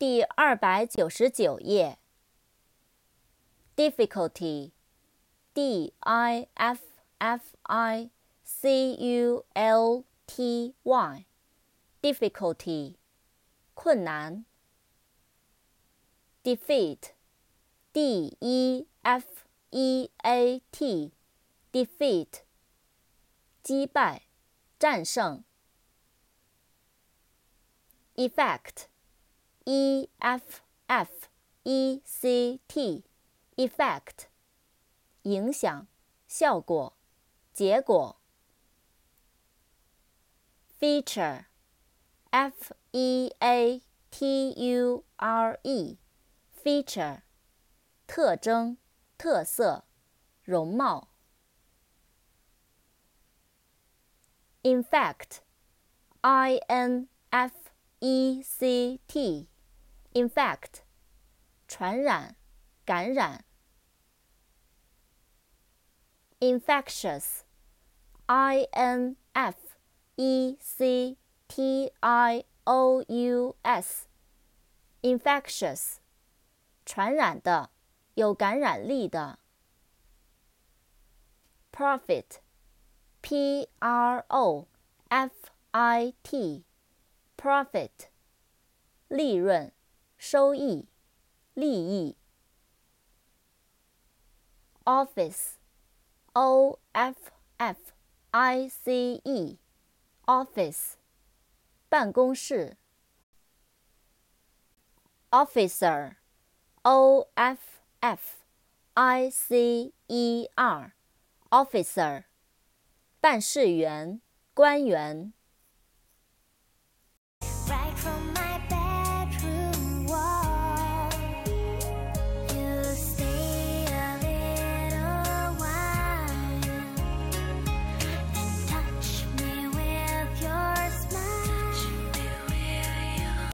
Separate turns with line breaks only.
第二百九十九页。difficulty，d i f f i c u l t y，difficulty，困难。defeat，d e f e a t，defeat，击败，战胜。effect。e f f e c t，effect，影响、效果、结果。feature，f e a t u r e，feature，特征、特色、容貌。infect，i n f e c t。 infect，传染、感染。infectious，i n f e c t i o u s，infectious，传染的，有感染力的。profit，p r o f i t，profit，利润。 收益、利益。office，o f f i c e，office，办公室。officer，o f f i c e r，officer，办事员、官员。